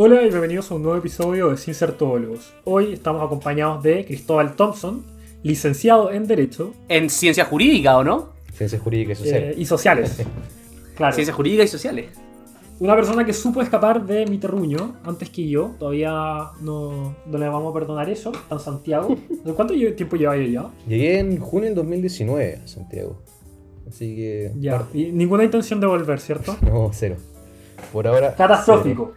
Hola y bienvenidos a un nuevo episodio de Sin Ser Todólogos. Hoy estamos acompañados de Cristóbal Thompson, licenciado en Derecho En ciencia jurídica, ¿o no? Ciencias jurídicas y eh, sociales. y Sociales. Claro. Ciencias jurídicas y sociales. Una persona que supo escapar de mi terruño antes que yo. Todavía no, no le vamos a perdonar eso. En Santiago. ¿De ¿Cuánto tiempo lleva ya? Llegué en junio del 2019 a Santiago. Así que. Ya. Y ninguna intención de volver, ¿cierto? No, cero. Por ahora. Catastrófico.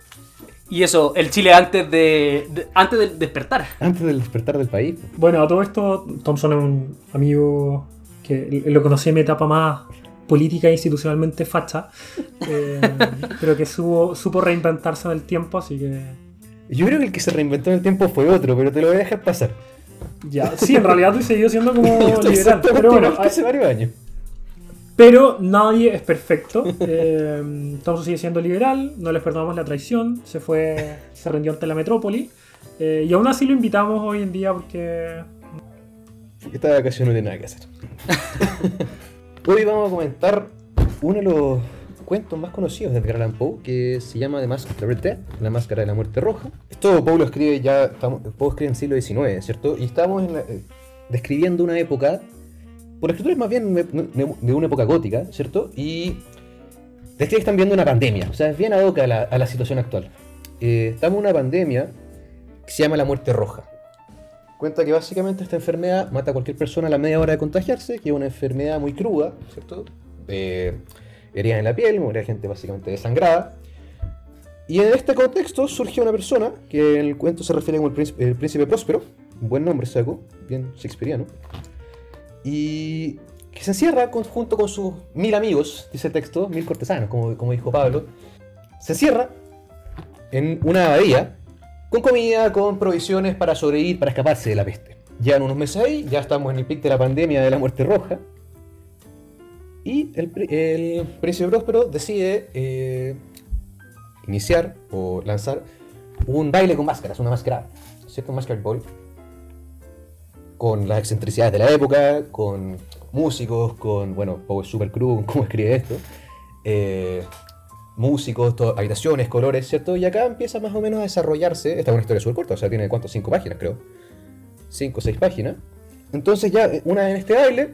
Y eso, el Chile antes de, de- antes del despertar. Antes del despertar del país. Bueno, a todo esto, Thompson es un amigo que lo conocí en mi etapa más política e institucionalmente facha, eh, pero que supo, supo reinventarse en el tiempo, así que Yo creo que el que se reinventó en el tiempo fue otro, pero te lo voy a dejar pasar. ya. Sí, en realidad tú seguido siendo como liberal, pero bueno, hace varios años. Pero nadie es perfecto. Eh, Thompson sigue siendo liberal, no les perdonamos la traición, se fue, se rindió ante la metrópoli, eh, y aún así lo invitamos hoy en día porque Esta vacación no tiene nada que hacer. Hoy vamos a comentar uno de los cuentos más conocidos de Edgar Poe, que se llama The Mask of the Red Death, La Máscara de la Muerte Roja. Esto Poe lo escribe ya, estamos, Poe escribe en el siglo XIX, ¿cierto? Y estamos en la- eh, describiendo una época, por la escritura es más bien de, una época gótica, ¿cierto? Y que están viendo una pandemia, o sea, es bien ad hoc a la, situación actual. Eh, estamos en una pandemia que se llama la Muerte Roja. Cuenta que básicamente esta enfermedad mata a cualquier persona a la media hora de contagiarse, que es una enfermedad muy cruda, ¿cierto? Eh, heridas en la piel, moría gente básicamente desangrada. Y en este contexto surge una persona, que en el cuento se refiere como el príncipe, el príncipe próspero, un buen nombre saco, bien shakespeariano, y que se encierra junto con sus mil amigos, dice el texto, mil cortesanos, como, dijo Pablo, se encierra en una abadía con comida, con provisiones para sobrevivir, para escaparse de la peste. Llevan unos meses ahí, ya estamos en el pic de la pandemia de la muerte roja. Y el, el príncipe próspero decide eh, iniciar o lanzar un baile con máscaras, una máscara, ¿cierto? Un masquerade ball. Con las excentricidades de la época, con músicos, con, bueno, Poe es super con cómo escribe esto. Eh, músicos, to- habitaciones, colores, ¿cierto? Y acá empieza más o menos a desarrollarse. Esta es una historia súper corta, o sea, tiene cuánto, cinco páginas, creo. Cinco o seis páginas. Entonces, ya eh, una en este baile,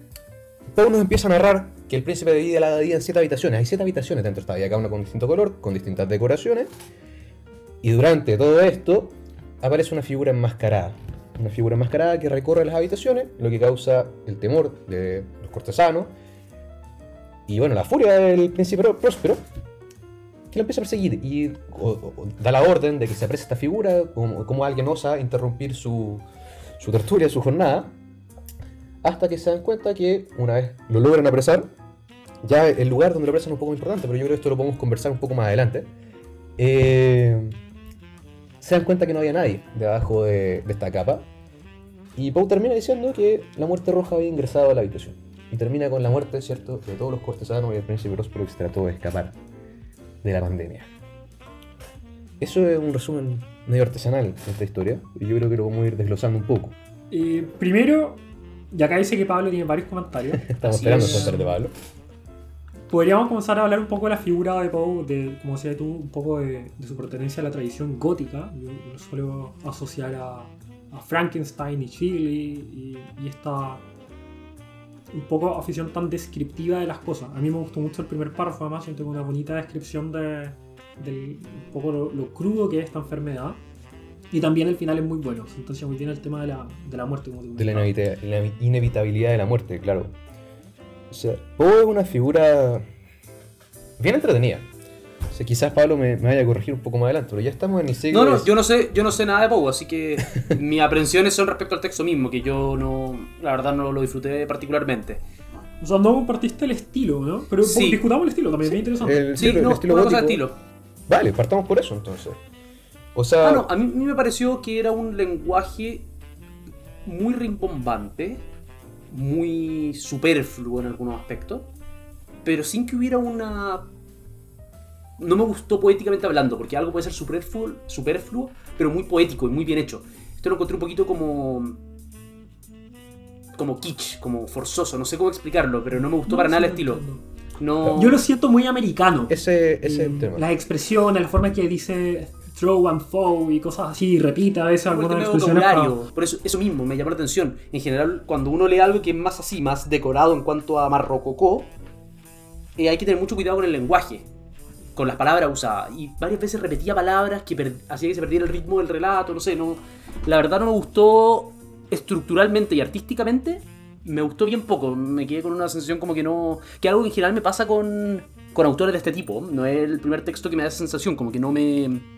Poe nos empieza a narrar que el príncipe divide la abadía en siete habitaciones. Hay siete habitaciones dentro de esta abadía, cada una con distinto color, con distintas decoraciones. Y durante todo esto, aparece una figura enmascarada. Una figura enmascarada que recorre las habitaciones, lo que causa el temor de los cortesanos. Y bueno, la furia del príncipe próspero, que lo empieza a perseguir y da la orden de que se aprecie esta figura, como, como alguien osa interrumpir su, su tertulia, su jornada, hasta que se dan cuenta que una vez lo logran apresar, ya el lugar donde lo apresan es un poco importante, pero yo creo que esto lo podemos conversar un poco más adelante, eh, se dan cuenta que no había nadie debajo de, de esta capa, y Poe termina diciendo que la muerte roja había ingresado a la habitación. Y termina con la muerte, ¿cierto?, de todos los cortesanos y el príncipe próspero que se trató de escapar de la pandemia. Eso es un resumen medio artesanal de esta historia, y yo creo que lo vamos a ir desglosando un poco. eh, primero, y acá dice que Pablo tiene varios comentarios. Estamos esperando es. el de Pablo. Podríamos comenzar a hablar un poco de la figura de Poe, de, como decías tú, un poco de, de su pertenencia a la tradición gótica. Yo lo suelo asociar a, a Frankenstein y Shirley y, y esta un poco afición tan descriptiva de las cosas. A mí me gustó mucho el primer párrafo, además siento que una bonita descripción de, un poco lo, lo crudo que es esta enfermedad. Y también el final es muy bueno, sentencia muy bien el tema de la, de la muerte. Como te De la inevitabilidad de la muerte, claro. O sea, Poe es una figura bien entretenida. O sea, quizás Pablo me, me vaya a corregir un poco más adelante, pero ya estamos en el siglo... No, no, yo no sé, yo no sé nada de Poe, así que mis aprensiones son respecto al texto mismo, que yo no, la verdad no lo disfruté particularmente. O sea, no compartiste el estilo, ¿no? Pero Sí. discutamos el estilo también, es bien interesante. el Sí, estilo, no, el estilo una cosa de gótico- estilo. Vale, partamos por eso entonces. O sea, Ah, no, a mí, a mí me pareció que era un lenguaje muy rimbombante, muy superfluo en algunos aspectos, pero sin que hubiera una... No me gustó poéticamente hablando, porque algo puede ser superfluo, superfluo pero muy poético y muy bien hecho. Esto lo encontré un poquito como... como kitsch, como forzoso, no sé cómo explicarlo, pero no me gustó para nada el estilo. No... Yo lo siento muy americano. ese, ese tema. Las expresiones, la forma que dice throw and foe y cosas así, repita a veces algunas de expresiones. para-. Por eso, eso mismo me llamó la atención. En general, cuando uno lee algo que es más así, más decorado en cuanto a más rococó, eh, hay que tener mucho cuidado con el lenguaje, con las palabras usadas. Y varias veces repetía palabras que per- hacía que se perdiera el ritmo del relato, no sé, no. La verdad no me gustó estructuralmente y artísticamente. Me gustó bien poco. Me quedé con una sensación como que no. Que algo que en general me pasa con, con autores de este tipo. No es el primer texto que me da esa sensación, como que no me.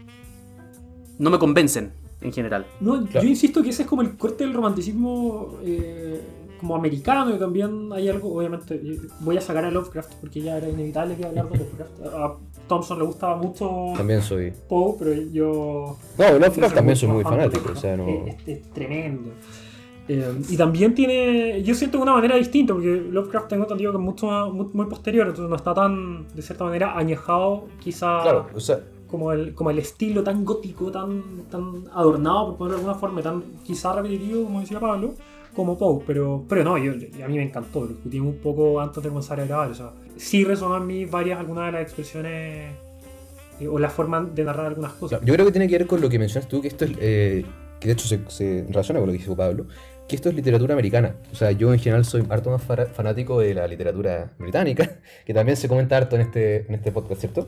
No me convencen en general. No, Claro. yo insisto que ese es como el corte del romanticismo eh, como americano y también hay algo, obviamente, voy a sacar a Lovecraft porque ya era inevitable que hablar de Lovecraft. A Thompson le gustaba mucho También soy. Poe, pero yo... No, Lovecraft también soy muy fanático, o sea, no. Lovecraft. Es, es tremendo. Eh, y también tiene, yo siento de una manera distinta, porque Lovecraft tengo entendido que es mucho más- muy, muy posterior, entonces no está tan, de cierta manera, añejado quizá Claro, o sea, como el, como el estilo tan gótico, tan, tan adornado, por ponerlo de alguna forma, tan quizá repetitivo, como decía Pablo, como Poe. Pero, pero no, yo, a mí me encantó, lo discutimos un poco antes de comenzar a grabar. O sea, sí resonó en mí varias, algunas de las expresiones eh, o la forma de narrar algunas cosas. yo creo que tiene que ver con lo que mencionas tú, que esto es. eh, que de hecho se, se relaciona con lo que dijo Pablo, que esto es literatura americana. O sea, yo en general soy harto más fanático de la literatura británica, que también se comenta harto en este, en este podcast, ¿cierto?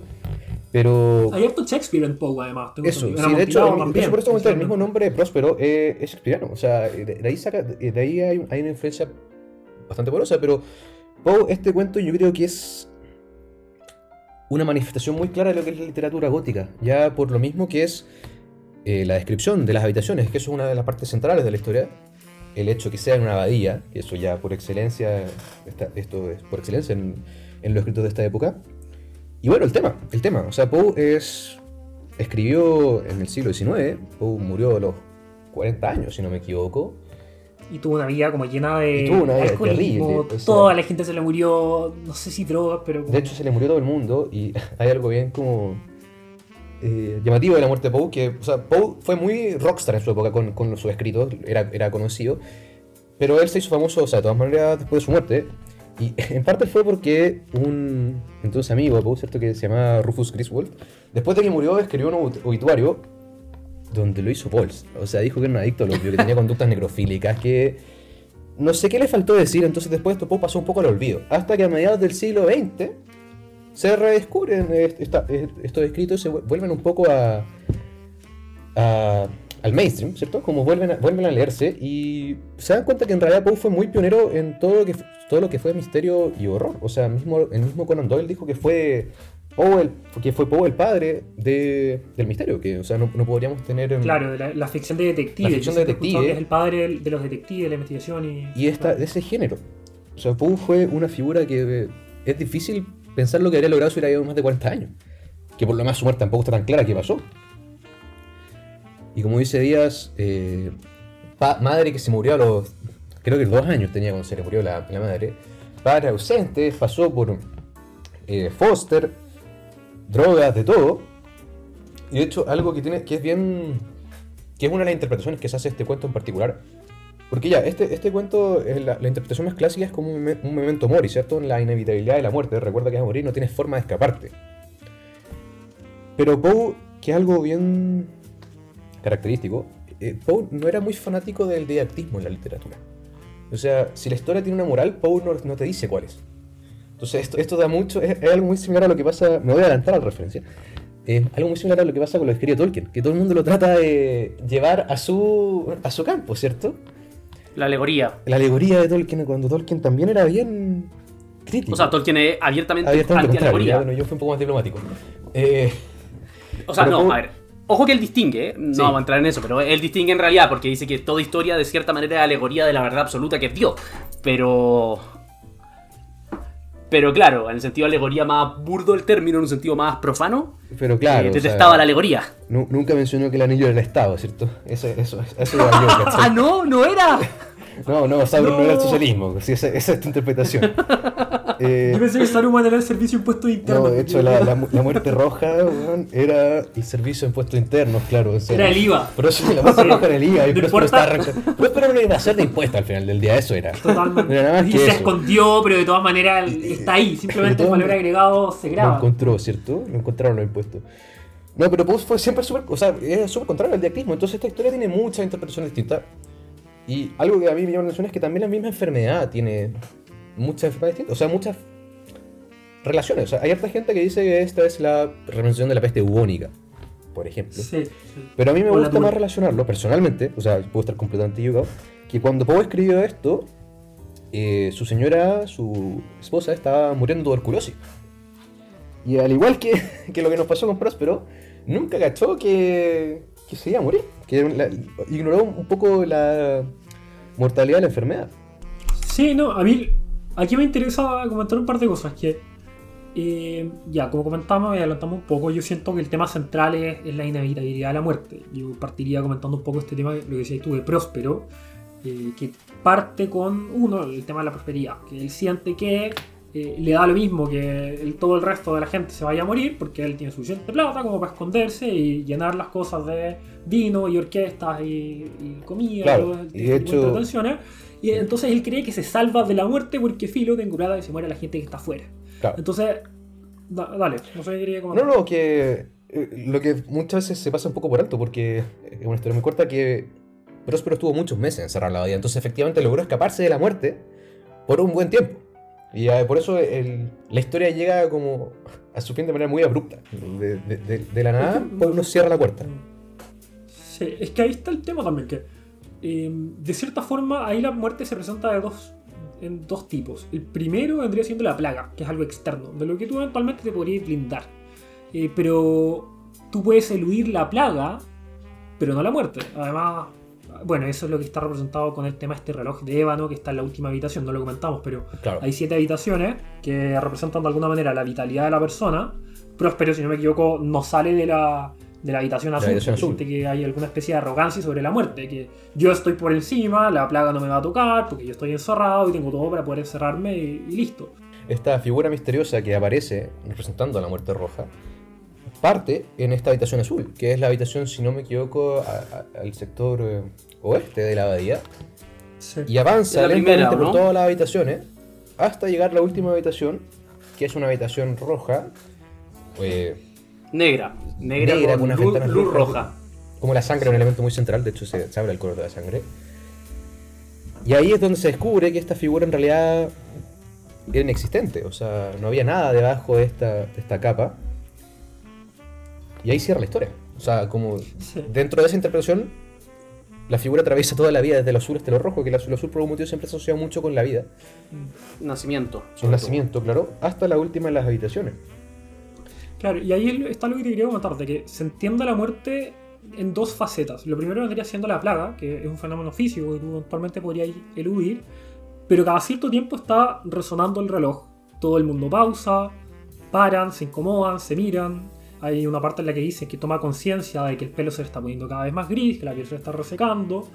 Pero. Hay harto Shakespeare en Poe, además. Eso, sí, de hecho, Amontillado el, de también, hecho, por eso comenté, el mismo nombre de Próspero eh, es shakespeariano. O sea, de, de ahí, saca, de ahí hay, hay una influencia bastante poderosa, pero Poe, este cuento yo creo que es una manifestación muy clara de lo que es la literatura gótica, ya por lo mismo que es eh, la descripción de las habitaciones, que eso es una de las partes centrales de la historia, el hecho que sea en una abadía, que eso ya por excelencia, está- esto es por excelencia en, en los escritos de esta época. Y bueno, el tema, el tema, o sea, Poe es, escribió en el siglo XIX, Poe murió a los 40 años, si no me equivoco, Y tuvo una vida como llena de Y tuvo una vida alcoholismo, terrible, o sea- toda la gente se le murió, no sé si drogas, pero... como- De hecho, se le murió todo el mundo y hay algo bien como eh, llamativo de la muerte de Poe, que, o sea, Poe fue muy rockstar en su época con, con sus escritos, era, era conocido, pero él se hizo famoso, o sea, de todas maneras, después de su muerte, y en parte fue porque un entonces amigo de Poe, ¿cierto?, que se llamaba Rufus Griswold, después de que murió, escribió un obit- obituario donde lo hizo Pauls, o sea, dijo que era un adicto al opio, que tenía conductas necrofílicas, que no sé qué le faltó decir, entonces después esto pasó un poco al olvido. Hasta que a mediados del siglo XX se redescubren esta- estos escritos y se vu- vuelven un poco a, a- al mainstream, ¿cierto? Como vuelven a, vuelven a leerse y se dan cuenta que en realidad Poe fue muy pionero en todo lo que, todo lo que fue misterio y horror. O sea, mismo, el mismo Conan Doyle dijo que fue Poe el, que fue Poe el padre de- del misterio, que o sea, no, no podríamos tener... en- Claro, la, la ficción de detective. La ficción de detective. que es el padre de los detectives, de la investigación y... y esta, de ese género. O sea, Poe fue una figura que eh, es difícil pensar lo que habría logrado si hubiera vivido más de 40 años. Que por lo más su muerte tampoco está tan clara qué pasó. Y como dice Díaz, eh, madre que se murió a los. Creo que dos años tenía cuando se le murió la, madre. Padre ausente, pasó por eh, Foster, drogas, de todo. Y de hecho, algo que tiene que es bien. que es una de las interpretaciones que se hace este cuento en particular. Porque ya, este, este cuento, eh, la, interpretación más clásica es como un, me- un memento mori, ¿cierto? La inevitabilidad de la muerte. Recuerda que vas a morir, no tienes forma de escaparte. Pero Poe, que es algo bien característico, eh, Poe no era muy fanático del didactismo en la literatura. O sea, si la historia tiene una moral, Poe no, no te dice cuál es. Entonces, esto, esto da mucho. Es, algo muy similar a lo que pasa. Me voy a adelantar a la referencia. Es algo muy similar a lo que pasa con lo que escribe Tolkien, que todo el mundo lo trata de llevar a su, a su campo, ¿cierto? La alegoría. La alegoría de Tolkien, cuando Tolkien también era bien crítico. O sea, Tolkien es abiertamente, anti-alegoría. bueno, yo fui un poco más diplomático. Eh, O sea, no, a ver. Ojo que él distingue, ¿eh? no Sí. vamos a entrar en eso, pero él distingue en realidad porque dice que toda historia de cierta manera es alegoría de la verdad absoluta que es Dios. Pero. Pero claro, en el sentido de alegoría más burdo el término, en un sentido más profano, pero claro. eh, o sea, detestaba la alegoría. nu- nunca mencionó que el anillo era el Estado, ¿cierto? Eso, eso, eso yo, ¡Ah, no! ¡No era! No, no, Sauron no. Era el socialismo. Sí, esa, esa es tu interpretación. Eh, Yo pensé que Saruman era el servicio de impuestos internos. no, de hecho, la, la, la muerte roja era el servicio de impuestos internos, claro. o sea, Era el IVA. Por eso la muerte Sí. roja era el IVA. Y por eso estaba. Pero era una evasión de impuestos al final del día, eso era. Totalmente. Era nada más y que se eso. escondió, pero de todas maneras está ahí. Simplemente el valor agregado se Lo graba. encontró, ¿cierto? Lo encontraron los impuestos. No, pero Poe fue siempre súper, o sea, es súper contrario al diactismo, entonces esta historia tiene muchas interpretaciones distintas. Y algo que a mí me llama la atención es que también la misma enfermedad tiene muchas enfermedades distintas, o sea, muchas relaciones. O sea, hay harta gente que dice que esta es la representación de la peste bubónica, por ejemplo. Sí, sí. Pero a mí me O gusta más relacionarlo personalmente, o sea, puedo estar completamente equivocado, que cuando Poe escribió esto, eh, su señora, su esposa, estaba muriendo de tuberculosis. Y al igual que, que lo que nos pasó con Próspero, nunca cachó que, que se iba a morir. Que la- ignoró un poco la mortalidad de la enfermedad. Sí, no, a mí aquí me interesa comentar un par de cosas que eh, ya, como comentamos y adelantamos un poco, yo siento que el tema central es, es la inevitabilidad de la muerte. Yo partiría comentando un poco este tema, lo que decías tú de Próspero, eh, que parte con, uno, el tema de la prosperidad, que él siente que eh, le da lo mismo que el- todo el resto de la gente se vaya a morir, porque él tiene suficiente plata como para esconderse y llenar las cosas de vino y orquestas y, y comida Claro, y este y de hecho-. Y entonces él cree que se salva de la muerte porque filo ten curada y se muere la gente que está afuera. Claro. Entonces, da- dale, no sé qué quería comentar. No, no, que eh, lo que muchas veces se pasa un poco por alto, porque es una historia muy corta que Próspero estuvo muchos meses encerrado en la abadía, entonces efectivamente logró escaparse de la muerte por un buen tiempo. Y eh, por eso la historia llega como a su fin de manera muy abrupta. De, la nada, pues uno cierra la puerta. Sí, es que ahí está el tema también, que eh, de cierta forma ahí la muerte se presenta de dos, en dos tipos. El primero vendría siendo la plaga, que es algo externo, de lo que tú eventualmente te podrías blindar. Eh, pero tú puedes eludir la plaga, pero no la muerte. Además, bueno, eso es lo que está representado con el tema de este reloj de ébano que está en la última habitación, no lo comentamos, pero Claro. hay siete habitaciones que representan de alguna manera la vitalidad de la persona. Próspero, si no me equivoco, no sale de la, de la habitación azul. habitación porque azul. siente que hay alguna especie de arrogancia sobre la muerte. Que yo estoy por encima, la plaga no me va a tocar porque yo estoy encerrado y tengo todo para poder encerrarme y, y listo. Esta figura misteriosa que aparece representando a la muerte roja parte en esta habitación azul, que es la habitación, si no me equivoco, a- a- al sector eh, oeste de la abadía. Sí. Y avanza La lentamente primera, por ¿no? todas las habitaciones hasta llegar a la última habitación, que es una habitación roja, eh, Negra. Negra, Negra, con, con unas luz, ventanas luz rojas. roja. como la sangre, un elemento muy central, de hecho se, se habla del color de la sangre. Y ahí es donde se descubre que esta figura en realidad era inexistente, o sea, no había nada debajo de esta, de esta capa. Y ahí cierra la historia. O sea, como Sí. dentro de esa interpretación, la figura atraviesa toda la vida desde lo azul hasta lo rojo, que el azul azul por algún motivo siempre se asocia mucho con la vida. Nacimiento. Su sobre nacimiento, claro, hasta la última de las habitaciones. Claro, y ahí es- está lo que te quería comentar, de que se entiende la muerte en dos facetas. Lo primero vendría siendo la plaga, que es un fenómeno físico que tú eventualmente podrías eludir, pero cada cierto tiempo está resonando el reloj. Todo el mundo pausa, paran, se incomodan, se miran. Hay una parte en la que dice que toma conciencia de que el pelo se le está poniendo cada vez más gris, que la piel se le está resecando.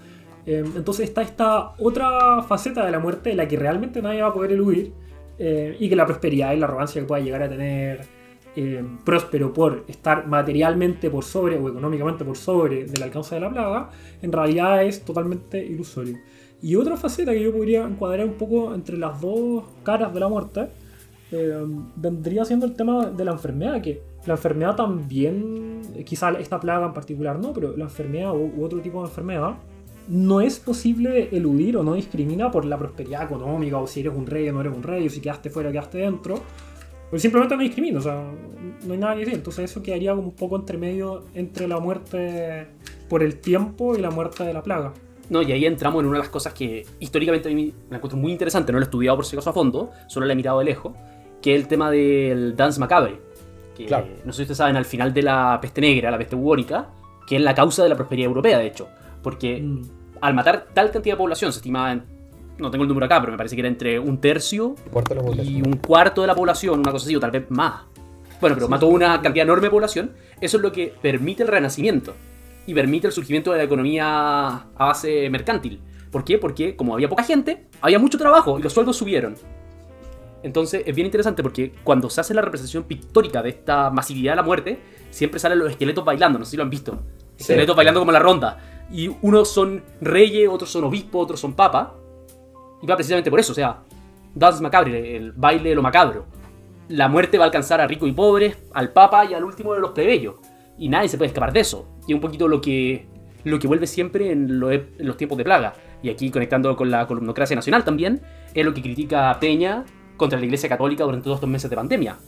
Eh, entonces está esta otra faceta de la muerte en la que realmente nadie va a poder eludir eh, y que la prosperidad y la arrogancia que pueda llegar a tener eh, próspero por estar materialmente por sobre o económicamente por sobre del alcance de la plaga, en realidad es totalmente ilusorio. Y otra faceta que yo podría encuadrar un poco entre las dos caras de la muerte eh, vendría siendo el tema de la enfermedad, que la enfermedad también, quizá esta plaga en particular no, pero la enfermedad u, otro tipo de enfermedad no es posible eludir o no discrimina por la prosperidad económica o si eres un rey o no eres un rey o si quedaste fuera o quedaste dentro. Pues simplemente no discrimina, o sea, no hay nada que decir. Entonces eso quedaría como un poco entre medio entre la muerte por el tiempo y la muerte de la plaga. No, y ahí entramos en una de las cosas que históricamente a mí me encuentro muy interesante, no lo he estudiado por si acaso a fondo, solo lo he mirado de lejos, que es el tema del Dance Macabre. Que Claro. no sé si ustedes saben, al final de la peste negra, la peste bubónica, que es la causa de la prosperidad europea, de hecho. Porque Mm. al matar tal cantidad de población, se estimaba, en- no tengo el número acá, pero me parece que era entre un tercio y un cuarto de la población, una cosa así, o tal vez más. Bueno, pero mató una cantidad enorme de población. Eso es lo que permite el renacimiento y permite el surgimiento de la economía a base mercantil. ¿Por qué? Porque como había poca gente, había mucho trabajo y los sueldos subieron. Entonces es bien interesante porque cuando se hace la representación pictórica de esta masividad de la muerte, siempre salen los esqueletos bailando, no sé si lo han visto. Sí. Esqueletos bailando como la ronda. Y unos son reyes, otros son obispos, otros son papas. Y va precisamente por eso, o sea, Dance Macabre, el baile de lo macabro. La muerte va a alcanzar a ricos y pobres, al papa y al último de los plebeyos. Y nadie se puede escapar de eso. Y un poquito lo que, lo que vuelve siempre en, lo- en los tiempos de plaga. Y aquí conectando con la columnocracia nacional también, es lo que critica Peña contra la Iglesia Católica durante todos estos meses de pandemia.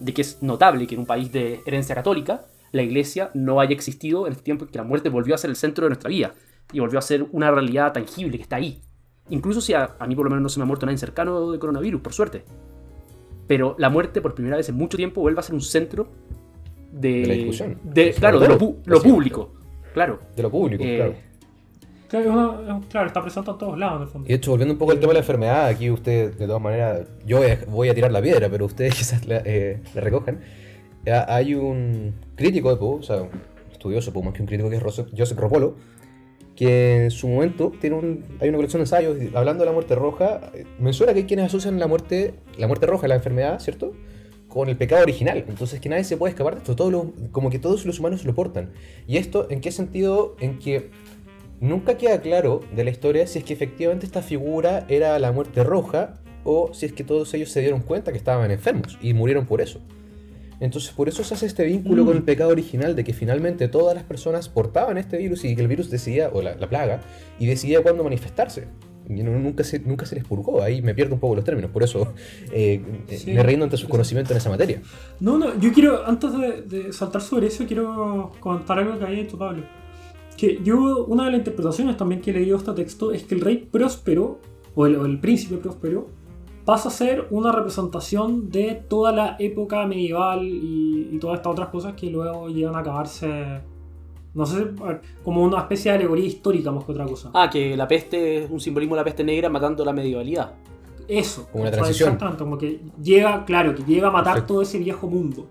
De que es notable que en un país de herencia católica, la Iglesia no haya existido en este tiempo en que la muerte volvió a ser el centro de nuestra vida. Y volvió a ser una realidad tangible que está ahí. Incluso si a, a mí por lo menos no se me ha muerto nadie cercano de coronavirus, por suerte. Pero la muerte por primera vez en mucho tiempo vuelve a ser un centro de... De la discusión. de- claro, de lo, público. Claro. De lo público, Eh, claro. Claro, claro, está presente en todos lados en el fondo. Y de hecho, volviendo un poco al tema de la enfermedad, aquí usted, de todas maneras, yo voy a, a tirar la piedra, pero ustedes quizás la, eh, la recojan. Eh, Hay un crítico de Poe, o sea, un estudioso Poe, más que un crítico, que es Joseph, Ropolo, que en su momento tiene un, hay una colección de ensayos hablando de la muerte roja. Menciona que hay quienes asocian la muerte, la muerte roja, la enfermedad, ¿cierto? Con el pecado original. Entonces, que nadie se puede escapar de esto. Todos los- como que todos los humanos lo portan. ¿Y esto en qué sentido? En que Nunca queda claro de la historia si es que efectivamente esta figura era la muerte roja o si es que todos ellos se dieron cuenta que estaban enfermos y murieron por eso. Entonces por eso se hace este vínculo Mm. con el pecado original de que finalmente todas las personas portaban este virus y que el virus decidía, o la, la plaga, y decidía cuándo manifestarse. Y no- nunca, se, nunca se les purgó, ahí me pierdo un poco los términos, por eso eh, eh, Sí. me rindo ante su Sí, sí. conocimiento en esa materia. No, no, yo quiero, antes de, de saltar sobre eso, quiero comentar algo que había dicho Pablo. Que yo, una de las interpretaciones también que he leído este texto es que el rey próspero, o el, o el príncipe próspero, pasa a ser una representación de toda la época medieval y, y todas estas otras cosas que luego llegan a acabarse, no sé, como una especie de alegoría histórica más que otra cosa. Ah, que la peste es un simbolismo de la peste negra matando la medievalidad. Eso. Como una transición. Exactamente, como que llega, claro, que llega a matar Perfecto. todo ese viejo mundo.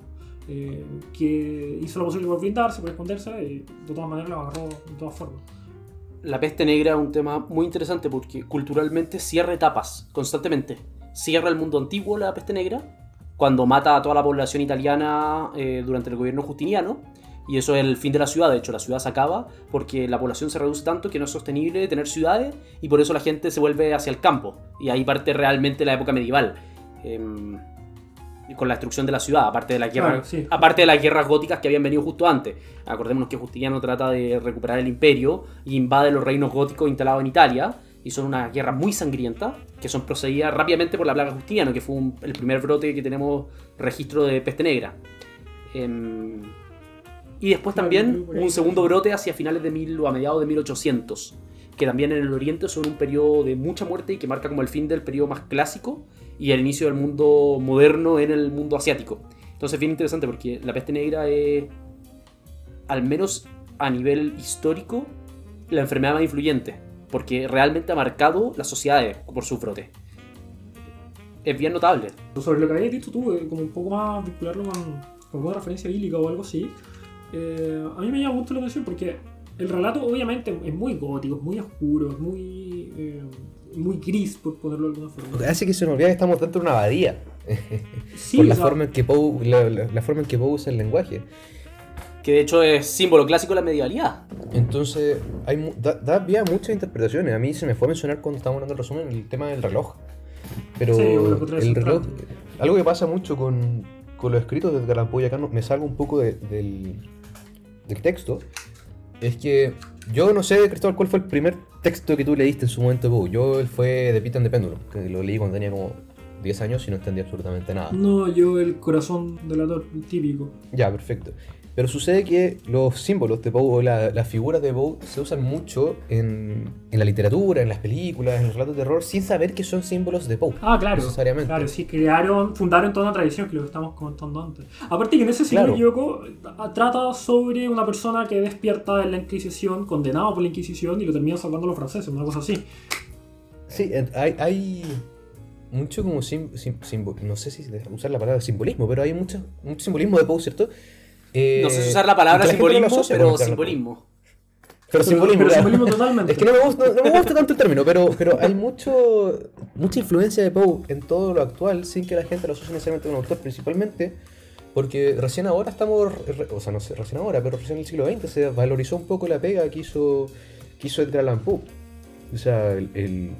Eh, que hizo lo posible por blindarse, por esconderse, y de todas maneras lo agarró de todas formas. La peste negra es un tema muy interesante porque culturalmente cierra etapas constantemente. Cierra el mundo antiguo la peste negra, cuando mata a toda la población italiana eh, durante el gobierno justiniano. Y eso es el fin de la ciudad. De hecho, la ciudad se acaba porque la población se reduce tanto que no es sostenible tener ciudades y por eso la gente se vuelve hacia el campo. Y ahí parte realmente la época medieval. Y con la destrucción de la ciudad, aparte de la guerra, Claro, sí. aparte de las guerras góticas que habían venido justo antes. Acordémonos que Justiniano trata de recuperar el imperio y invade los reinos góticos instalados en Italia. Y son una guerra muy sangrienta, que son procedidas rápidamente por la plaga Justiniano, que fue un- el primer brote que tenemos registro de peste negra. Em, y después también un segundo brote hacia finales de mil o a mediados de 1800, que también en el Oriente son un periodo de mucha muerte y que marca como el fin del periodo más clásico y el inicio del mundo moderno en el mundo asiático. Entonces es bien interesante porque la peste negra es, al menos a nivel histórico, la enfermedad más influyente, porque realmente ha marcado las sociedades por su brote. Es bien notable. Sobre lo que habías dicho tú, eh, como un poco más vincularlo con, con alguna referencia bíblica o algo así, eh, a mí me llama mucho la atención porque el relato obviamente es muy gótico, es muy oscuro, es muy, eh, muy gris, por ponerlo de alguna forma. Hace que se nos olvide que estamos dentro de una abadía. Sí, por o la sea, forma en que Poe, la, la- la forma en que Poe usa el lenguaje. Que de hecho es símbolo clásico de la medievalidad. Entonces, hay, da, da pie a muchas interpretaciones. A mí se me fue a mencionar cuando estábamos hablando del resumen el tema del reloj. Pero Sí, traes el reloj, algo que pasa mucho con, con los escritos de Edgar Allan Poe, y acá no- me salgo un poco de- del, del texto, es que yo no sé, Cristóbal, cuál fue el primer texto que tú leíste en su momento Poe. Yo fue de Pita and the Pendulum, que lo leí cuando tenía como 10 años y no entendí absolutamente nada. No, yo el corazón delator típico. Ya, perfecto. Pero sucede que los símbolos de Poe, o la- las figuras de Poe, se usan mucho en, en la literatura, en las películas, en los relatos de terror, sin saber que son símbolos de Poe. Ah, claro. Necesariamente. Claro, sí, crearon, fundaron toda una tradición que lo que estamos comentando antes. Aparte que en ese, si no Claro. trata sobre una persona que despierta en la Inquisición, condenado por la Inquisición, y lo terminan salvando los franceses, una cosa así. Sí, hay, hay mucho como sim- sim- simbo- no sé si usar la palabra simbolismo, pero hay mucho, mucho simbolismo de Poe, ¿cierto? Eh, No sé si usar la palabra que no simbolismo, pero simbolismo. Pero simbolismo, Pero simbolismo totalmente. Es que no me gusta, no, no me gusta tanto el término, pero, pero hay mucho, mucha influencia de Poe en todo lo actual sin que la gente lo asocie necesariamente con un autor, principalmente porque recién ahora estamos, o sea, no sé, recién ahora, pero recién en el siglo XX se valorizó un poco la pega que hizo, que hizo Edgar Allan Poe. O sea, el, el-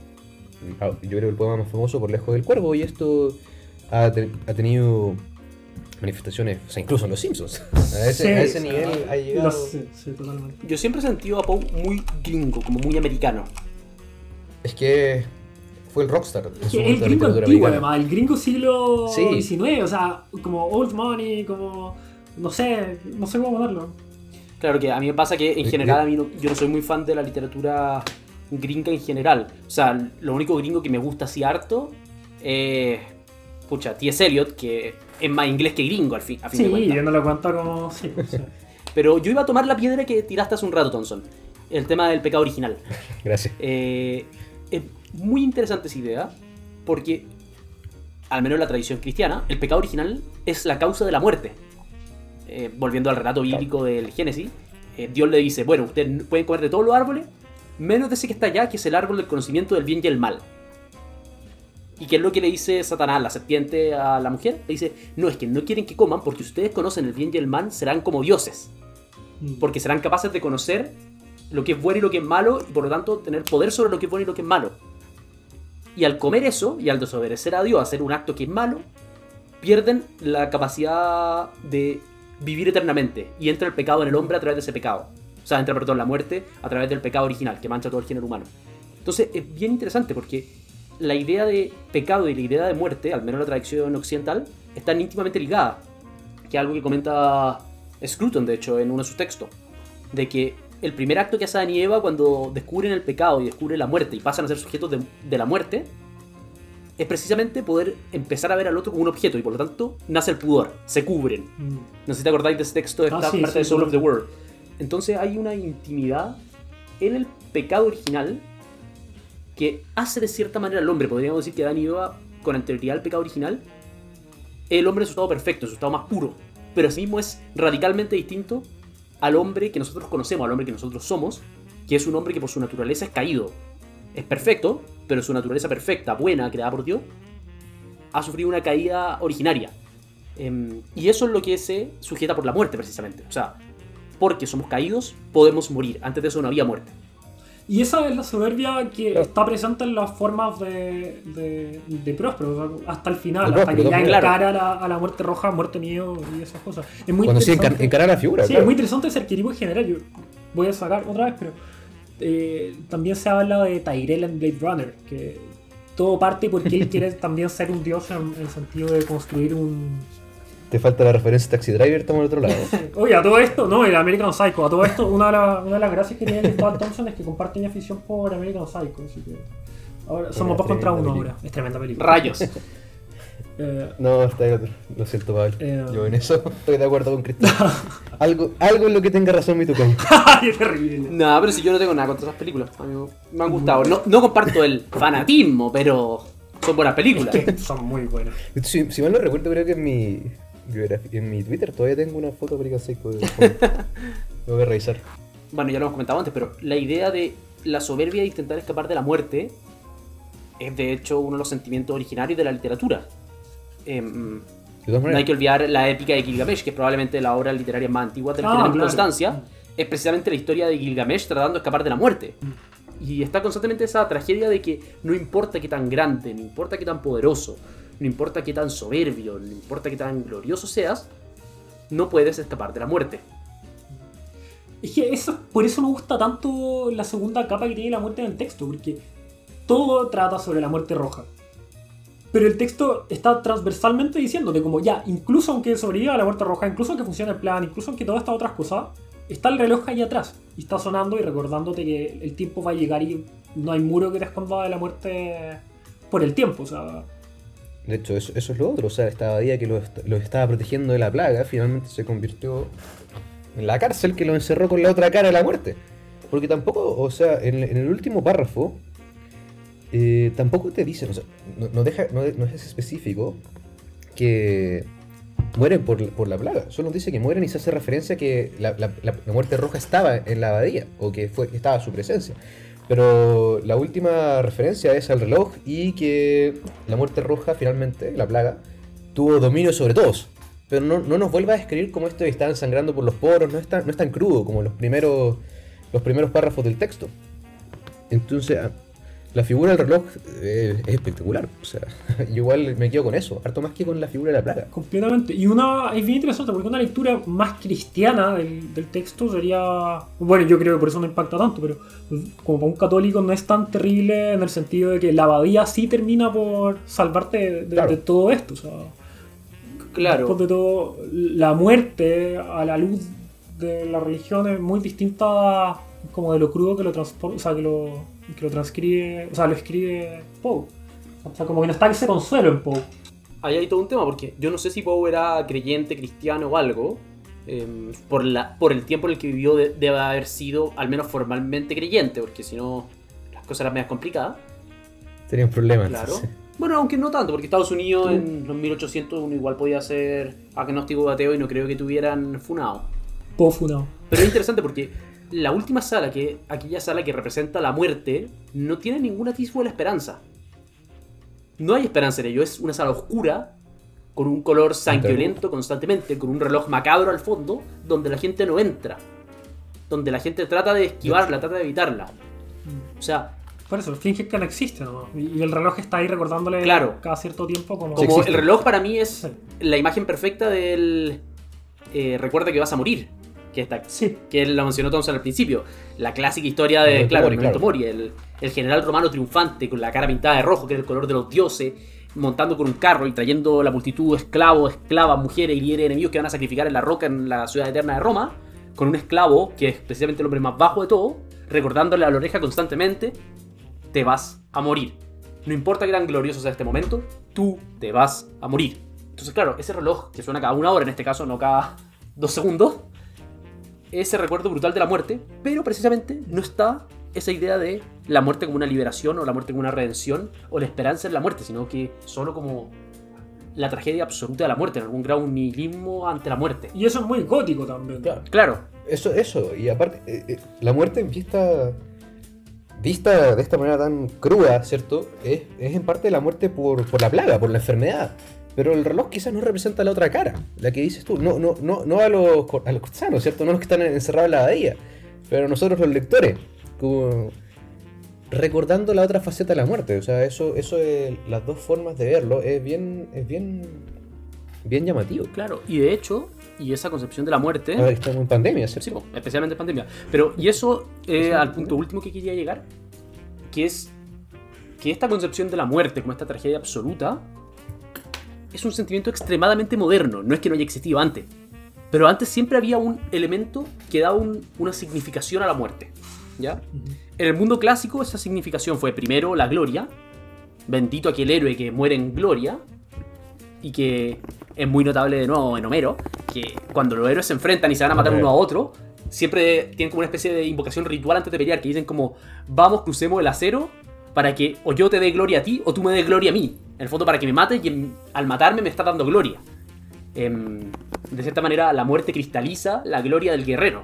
yo creo el poema más famoso por lejos del cuervo y esto ha, te- ha tenido manifestaciones, o sea, incluso en Los Simpsons. A ese, Sí, a ese sí, nivel ah, ha llegado. los- sí, sí, totalmente. Yo siempre he sentido a Poe muy gringo, como muy americano. Es que fue el rockstar. el gringo antiguo, americana. además, el gringo siglo Sí. XIX, o sea, como old money, como. No sé, no sé cómo ponerlo. Claro que a mí me pasa que en Eh, general eh. a mí no- yo no soy muy fan de la literatura gringa en general. O sea, lo único gringo que me gusta así harto es. Pucha, T.S. Eliot, que es más inglés que gringo al fin, a fin de Sí, cuentas. yo no lo cuento como. Sí, sí. Pero yo iba a tomar la piedra que tiraste hace un rato, Thompson. El tema del pecado original. Gracias. Eh, es muy interesante esa idea, porque, al menos en la tradición cristiana, el pecado original es la causa de la muerte. Eh, volviendo al relato bíblico del Génesis, eh, Dios le dice, bueno, ustedes pueden comer de todos los árboles, menos de ese que está allá, que es el árbol del conocimiento del bien y el mal. ¿Y qué es lo que le dice Satanás, la serpiente, a la mujer? Le dice, no, es que no quieren que coman porque ustedes conocen el bien y el mal, serán como dioses Mm. porque serán capaces de conocer lo que es bueno y lo que es malo y por lo tanto tener poder sobre lo que es bueno y lo que es malo. Y al comer eso y al desobedecer a Dios, hacer un acto que es malo, pierden la capacidad de vivir eternamente y entra el pecado en el hombre a través de ese pecado. O sea, entra, perdón, la muerte a través del pecado original que mancha todo el género humano. Entonces es bien interesante porque la idea de pecado y la idea de muerte, al menos en la tradición occidental, están íntimamente ligadas. Que es algo que comenta Scruton, de hecho, en uno de sus textos. De que el primer acto que hace Adán y Eva cuando descubren el pecado y descubren la muerte y pasan a ser sujetos de, de la muerte, es precisamente poder empezar a ver al otro como un objeto y por lo tanto nace el pudor, se cubren. Mm. No sé si te acordáis de ese texto de Ah, esta sí, parte sí, de Soul sí. of the World. Entonces hay una intimidad en el pecado original que hace de cierta manera al hombre. Podríamos decir que Adán y Eva, con anterioridad al pecado original, el hombre en su estado perfecto, en su estado más puro. Pero asimismo es radicalmente distinto al hombre que nosotros conocemos, al hombre que nosotros somos, que es un hombre que por su naturaleza es caído. Es perfecto, pero su naturaleza perfecta, buena, creada por Dios, ha sufrido una caída originaria. Em, y eso es lo que se sujeta por la muerte, precisamente. O sea, porque somos caídos, podemos morir. Antes de eso no había muerte. Y esa es la soberbia que Claro. está presente en las formas de, de, de Próspero, hasta el final, hasta que ya encara a la, a la muerte roja, muerte miedo y esas cosas. Es muy Cuando sí interesante. encarar la figura, Sí, claro. es muy interesante ese arquetipo en general. Yo voy a sacar otra vez, pero eh, también se habla de Tyrell en Blade Runner, que todo parte porque él quiere también ser un dios en el sentido de construir un. Te falta la referencia Taxi Driver, estamos al otro lado. Oye, a todo esto, no, el American Psycho, a todo esto, una de, la- una de las gracias que tiene Christopher Thompson es que comparte mi afición por American Psycho, así que. Ahora, somos dos contra uno película. ahora. Es tremenda película. Rayos. Eh, No, está ahí otro. Lo siento, Pablo. Eh. Yo en eso estoy de acuerdo con Cristian. algo, algo en lo que tenga razón mi tocayo. ¡Qué terrible! No, pero si yo no tengo nada contra esas películas. A mí me han gustado. No, no comparto el fanatismo, pero son buenas películas. Que son muy buenas. Si, si mal no recuerdo, creo que en mi, biografía- en mi Twitter todavía tengo una foto de American Psycho. de. Lo voy a revisar. Bueno, ya lo hemos comentado antes, pero la idea de la soberbia de intentar escapar de la muerte es de hecho uno de los sentimientos originarios de la literatura. De todas no hay que olvidar la épica de Gilgamesh, que es probablemente la obra literaria más antigua del Ah, género en claro. constancia. Es precisamente la historia de Gilgamesh tratando de escapar de la muerte. Y está constantemente esa tragedia de que no importa qué tan grande, no importa qué tan poderoso, no importa qué tan soberbio, no importa qué tan glorioso seas, no puedes escapar de la muerte. Es que eso, por eso me gusta tanto la segunda capa que tiene la muerte en el texto, porque todo trata sobre la muerte roja. Pero el texto está transversalmente diciéndote como ya, incluso aunque sobreviva la muerte roja, incluso aunque funcione el plan, incluso aunque todas estas otras cosas, está el reloj ahí atrás. Y está sonando y recordándote que el tiempo va a llegar y no hay muro que te esconda de la muerte por el tiempo. O sea, de hecho, eso, es lo otro. O sea, esta abadía que los, los estaba protegiendo de la plaga finalmente se convirtió en la cárcel que lo encerró con la otra cara de la muerte. Porque tampoco, o sea, en, el último párrafo, eh, tampoco te dicen, o sea, no, deja, no, es específico que mueren por, por la plaga. Solo dice que mueren y se hace referencia a que la, muerte roja estaba en la abadía, o que fue, estaba su presencia. Pero la última referencia es al reloj y que la muerte roja, finalmente, la plaga, tuvo dominio sobre todos. Pero no, no nos vuelva a describir como esto está sangrando por los poros, no es tan, no es tan crudo como los primeros, los primeros párrafos del texto. Entonces, la figura del reloj eh, es espectacular. O sea, yo igual me quedo con eso, harto más que con la figura de la plaga. Completamente. Y una es bien interesante porque una lectura más cristiana del, del texto sería. Bueno, yo creo que por eso no impacta tanto, pero como para un católico no es tan terrible en el sentido de que la abadía sí termina por salvarte de, de- Claro. de todo esto. O sea, Claro. después de todo, la muerte a la luz de la religión es muy distinta como de lo crudo que lo transporta, o sea, que lo, que lo transcribe, o sea, lo escribe Poe. O sea, como que no está ese consuelo en Poe. Ahí hay todo un tema, porque yo no sé si Poe era creyente, cristiano o algo. em, por, la, por el tiempo en el que vivió, de- debe haber sido al menos formalmente creyente, porque si no, las cosas eran más complicadas. Sería un problema. Claro. entonces. Bueno, aunque no tanto, porque Estados Unidos en los 1800 uno igual podía ser agnóstico o ateo y no creo que tuvieran funado. Poe funado. Pero es interesante porque la última sala, que aquella sala que representa la muerte, no tiene ningún atisbo de la esperanza. No hay esperanza en ello, es una sala oscura, con un color sanguinolento constantemente, con un reloj macabro al fondo, donde la gente no entra. Donde la gente trata de esquivarla, trata de evitarla. O sea, Por eso, finge que no existe, ¿no? Y el reloj está ahí recordándole Claro. cada cierto tiempo como... Como el reloj para mí es Sí. la imagen perfecta del... eh, recuerda que vas a morir. Que, está, Sí. que la mencionó Thompson al principio. La clásica historia de, claro, Mori, claro. Mori, el, el general romano triunfante con la cara pintada de rojo, que era el color de los dioses, montando con un carro y trayendo la multitud de esclavos, esclavas, mujeres y líderes enemigos que van a sacrificar en la roca en la ciudad eterna de Roma, con un esclavo, que es precisamente el hombre más bajo de todo, recordándole a la oreja constantemente, te vas a morir. No importa que eran gloriosos en este momento, tú te vas a morir. Entonces, claro, ese reloj que suena cada una hora, en este caso no cada dos segundos, ese recuerdo brutal de la muerte, pero precisamente no está esa idea de la muerte como una liberación o la muerte como una redención o la esperanza en la muerte, sino que solo como la tragedia absoluta de la muerte, en algún grado un nihilismo ante la muerte. Y eso es muy gótico también. Claro. Claro, Eso, eso. Y aparte, eh, eh, la muerte vista, vista de esta manera tan cruda, ¿cierto? Es, es en parte la muerte por, por la plaga, por la enfermedad. Pero el reloj quizás no representa la otra cara, la que dices tú. No, no, no, no a los, a los cortesanos, ¿cierto? No a los que están encerrados en la abadía. Pero nosotros los lectores. Como recordando la otra faceta de la muerte. O sea, eso, eso es, las dos formas de verlo es bien, es bien, bien llamativo. claro. Y de hecho, y esa concepción de la muerte... Ahora estamos en pandemia, Sí, ¿cierto? po, especialmente en pandemia. Pero, y eso eh, al punto último que quería llegar, que es que esta concepción de la muerte como esta tragedia absoluta es un sentimiento extremadamente moderno, no es que no haya existido antes. Pero antes siempre había un elemento que daba un- una significación a la muerte. ¿Ya? En el mundo clásico esa significación fue primero la gloria, bendito aquel héroe que muere en gloria, y que es muy notable de nuevo en Homero, que cuando los héroes se enfrentan y se van a matar uno a otro, siempre tienen como una especie de invocación ritual antes de pelear, que dicen como, vamos, crucemos el acero para que o yo te dé gloria a ti o tú me des gloria a mí. En el fondo para que me mates y en- al matarme me está dando gloria. Em, de cierta manera la muerte cristaliza la gloria del guerrero.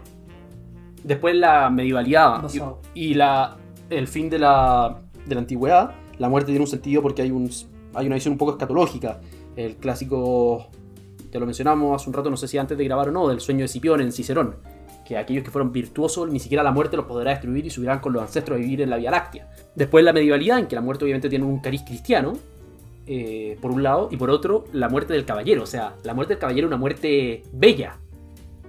Después la medievalidad y, y la, el fin de la, de la antigüedad, la muerte tiene un sentido porque hay, un, hay una visión un poco escatológica. El clásico, ya lo mencionamos hace un rato, no sé si antes de grabar o no, del sueño de Cipión en Cicerón. Que aquellos que fueron virtuosos, ni siquiera la muerte los podrá destruir y subirán con los ancestros a vivir en la Vía Láctea. Después la medievalidad, en que la muerte obviamente tiene un cariz cristiano, eh, por un lado, y por otro, la muerte del caballero. O sea, la muerte del caballero es una muerte bella.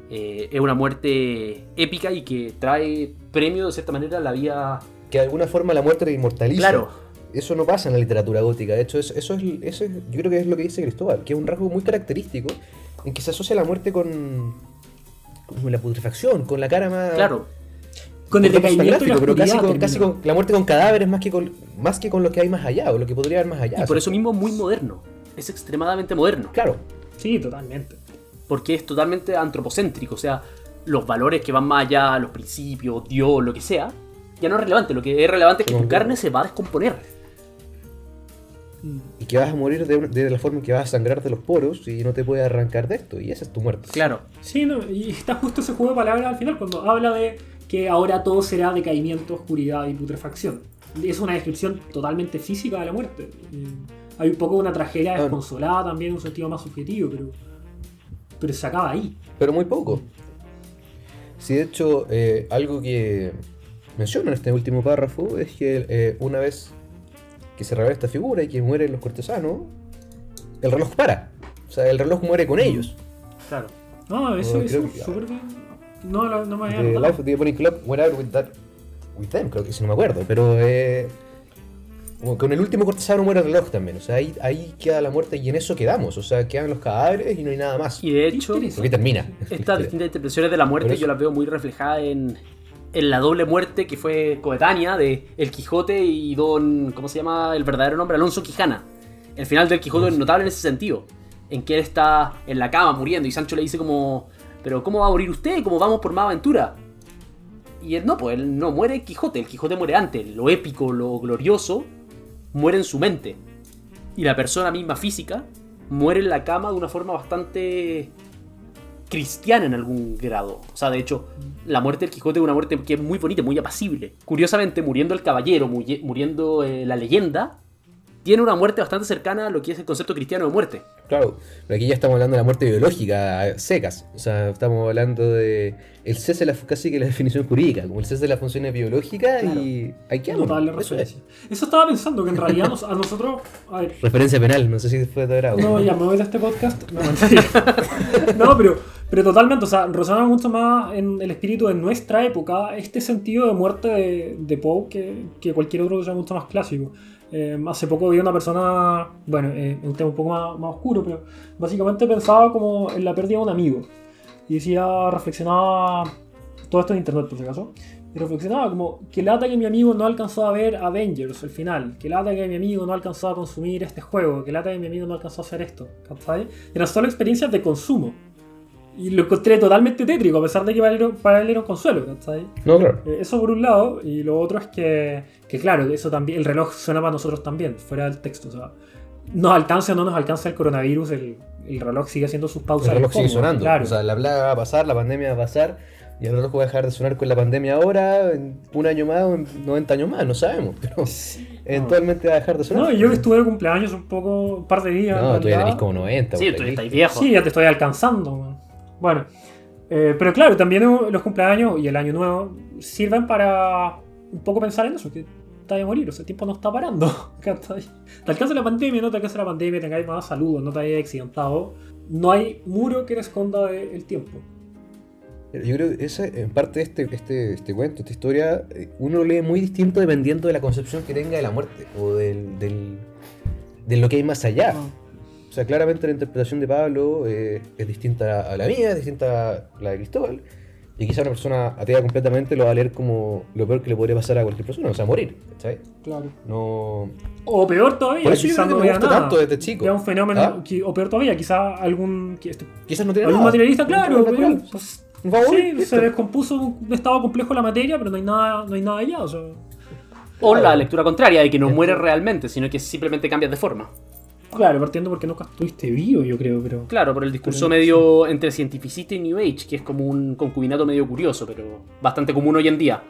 Eh, es una muerte épica y que trae premio de cierta manera a la vida. Que de alguna forma la muerte te inmortaliza. Claro, Eso no pasa en la literatura gótica. De hecho, eso, eso es, eso es- yo creo que es lo que dice Cristóbal, que es un rasgo muy característico en que se asocia la muerte con la putrefacción, con la cara más. claro. Con el decaimiento y la gráfico, pero casi con, casi con la muerte con cadáveres más que con, más que con lo que hay más allá, o lo que podría haber más allá. Y por eso mismo es muy moderno. Es extremadamente moderno. Claro. Sí, totalmente. Porque es totalmente antropocéntrico. O sea, los valores que van más allá, los principios, Dios, lo que sea, ya no es relevante. Lo que es relevante es que tu carne se va a descomponer. Y que vas a morir de, un- de la forma en que vas a sangrar de los poros y no te puedes arrancar de esto. Y esa es tu muerte. Claro. Sí, no, y está justo ese juego de palabras al final cuando habla de que ahora todo será decaimiento, oscuridad y putrefacción. Es una descripción totalmente física de la muerte. Eh, Hay un poco una tragedia desconsolada también, un sentido más subjetivo, pero, pero se acaba ahí. Pero muy poco. Sí, de hecho, eh, algo que, menciona en este último párrafo es que eh, una vez que se revela esta figura y que mueren los cortesanos, el reloj para. O sea, el reloj muere con ellos. Claro. No, eso es súper bien. No, no me había The. Life of the Ebony Club went out with that with them, creo que si no me acuerdo, pero eh, con el último cortesano muere el reloj también, o sea, ahí, ahí queda la muerte y en eso quedamos, o sea, quedan los cadáveres y no hay nada más. Y de hecho. Porque termina. estas distintas interpretaciones de la muerte yo las veo muy reflejadas en, en la doble muerte que fue coetánea de El Quijote y don, ¿cómo se llama el verdadero nombre? Alonso Quijana. El final del Quijote es notable en ese sentido, en que él está en la cama muriendo y Sancho le dice como, pero ¿cómo va a morir usted? ¿Cómo vamos por más aventura? Y él no, pues él no muere el Quijote, el Quijote muere antes, lo épico, lo glorioso, muere en su mente. Y la persona misma física muere en la cama de una forma bastante cristiana en algún grado. O sea, de hecho, la muerte del Quijote es una muerte que es muy bonita, muy apacible. Curiosamente, muriendo el caballero, muye- muriendo eh, la leyenda, tiene una muerte bastante cercana a lo que es el concepto cristiano de muerte. Claro, pero aquí ya estamos hablando de la muerte biológica, a secas. O sea, estamos hablando de el cese de la, casi que la definición jurídica, como el cese de las funciones biológicas y hay que Notable referencia. Eso estaba pensando que en realidad nos- a nosotros. A ver, Referencia penal, no sé si fue de agrado. no, ya me voy de este podcast. No, no pero, pero totalmente, o sea, resuena mucho más en el espíritu de nuestra época este sentido de muerte de, de Poe que, que cualquier otro que sea mucho más clásico. Eh, hace poco vi una persona, bueno, eh, un tema un poco más, más oscuro, pero básicamente pensaba como en la pérdida de un amigo. Y decía, reflexionaba, todo esto en internet por si acaso, y reflexionaba como que lata que mi amigo no alcanzó a ver Avengers, el final, que lata que mi amigo no alcanzó a consumir este juego, que lata que mi amigo no alcanzó a hacer esto, ¿cachai? Eran solo experiencias de consumo. Y lo encontré totalmente tétrico, a pesar de que para él, para él era un consuelo, ¿cachai? No, claro. Eh, Eso por un lado, y lo otro es que, que claro, eso también, el reloj suena para nosotros también, fuera del texto, o sea, nos alcanza o no nos alcanza el coronavirus, el, el reloj sigue haciendo sus pausas. El reloj sigue fondo, sonando. Claro. O sea, la plaga va a pasar, la pandemia va a pasar, y el reloj va a dejar de sonar con la pandemia ahora, en un año más o en 90 años más, no sabemos. Pero eventualmente va a dejar de sonar. no, yo que estuve de cumpleaños un poco, un par de días. No, tú ya tenés como 90. Sí, tú viejo. Sí, ya te estoy alcanzando. man. Bueno, eh, pero claro, también los cumpleaños y el año nuevo sirven para un poco pensar en eso, que te vas a morir, o sea, el tiempo no está parando. Te alcanza la pandemia, no te alcanza la pandemia, tengáis más salud, no te hayas accidentado. No hay muro que le esconda de- el tiempo. Yo creo que esa, en parte este, este, este cuento, esta historia, eh, uno lee muy distinto dependiendo de la concepción que tenga de la muerte o del, del- de lo que hay más allá. O sea, claramente la interpretación de Pablo eh, es distinta a la mía, es distinta a la de Cristóbal. Y quizá una persona atea completamente lo va a leer como lo peor que le podría pasar a cualquier persona, o sea, morir. ¿cachai? Claro. No. O peor todavía, Por eso quizás no me gusta nada. tanto desde chico. Vea un fenómeno, ¿Ah? que- o peor todavía, quizás algún, este- Quizás no tiene algún nada. materialista, claro, pero, pues, morir, Sí, se descompuso un estado complejo la materia, pero no hay nada, no hay nada allá. O sea, O la lectura contraria, de que no mueres realmente, sino que simplemente cambias de forma. Claro, partiendo porque nunca estuviste vivo, yo creo, pero. Claro, por el discurso Pero- medio entre cientificista y New Age, que es como un concubinato medio curioso, pero bastante común hoy en día.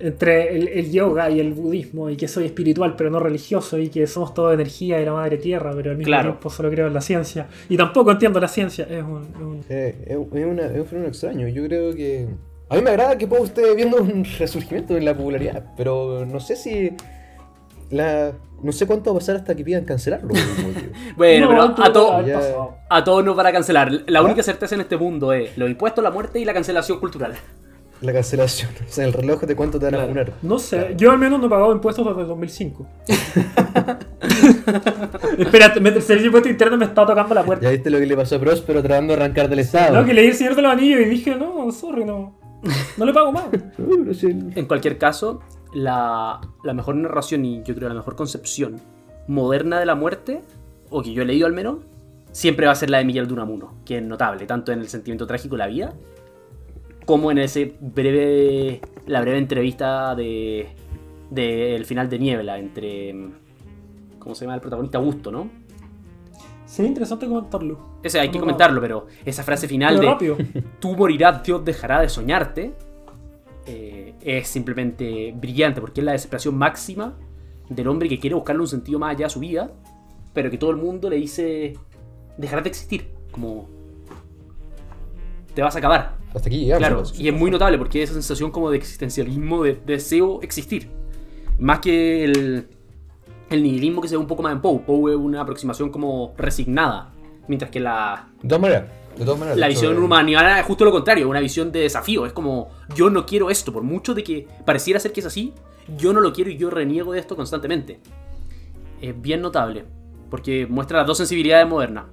Entre el, el yoga y el budismo, y que soy espiritual pero no religioso, y que somos todo energía y la madre tierra, pero al mismo Claro. tiempo solo creo en la ciencia. Y tampoco entiendo la ciencia. Es un. es un- Eh, es, una- es un fenómeno extraño. Yo creo que. A mí me agrada que Poe esté viendo un resurgimiento en la popularidad, pero no sé si. La, no sé cuánto va a pasar hasta que pidan cancelarlo. Bueno, No, pero a, to- haber Ya. pasado. a todos nos van a cancelar. La ¿Ah? única certeza en este mundo es los impuestos, la muerte y la cancelación cultural. la cancelación. O sea, el reloj de cuánto te van a Claro. funar. No sé, yo al menos no he pagado impuestos desde el 2005. Espérate, me- el servicio de impuesto interno me está tocando la puerta. Ya viste lo que le pasó a Próspero tratando de arrancar del Estado. No, que leí el Señor de los Anillos y dije, no, sorry, no. No le pago más. En cualquier caso, la, la mejor narración y yo creo la mejor concepción moderna de la muerte, o que yo he leído al menos, siempre va a ser la de Miguel de Unamuno, que es notable, tanto en el sentimiento trágico de la vida, como en ese breve, la breve entrevista de, de el final de Niebla entre, ¿cómo se llama el protagonista? Augusto, ¿no? Sería interesante comentarlo. Ese hay que no. comentarlo, pero esa frase final de rápido. tú morirás, Dios dejará de soñarte, eh, es simplemente brillante, porque es la desesperación máxima del hombre que quiere buscarle un sentido más allá a su vida, pero que todo el mundo le dice, dejarás de existir, como te vas a acabar. hasta aquí llegamos. Claro, y es muy notable porque es esa sensación como de existencialismo, de, de deseo existir. Más que el, el nihilismo que se ve un poco más en Poe. Poe es una aproximación como resignada. Mientras que la, De todas maneras, de todas maneras. la visión eh, humana es justo lo contrario, una visión de desafío. Es como, yo no quiero esto, por mucho de que pareciera ser que es así, yo no lo quiero y yo reniego de esto constantemente. Es bien notable, porque muestra las dos sensibilidades modernas.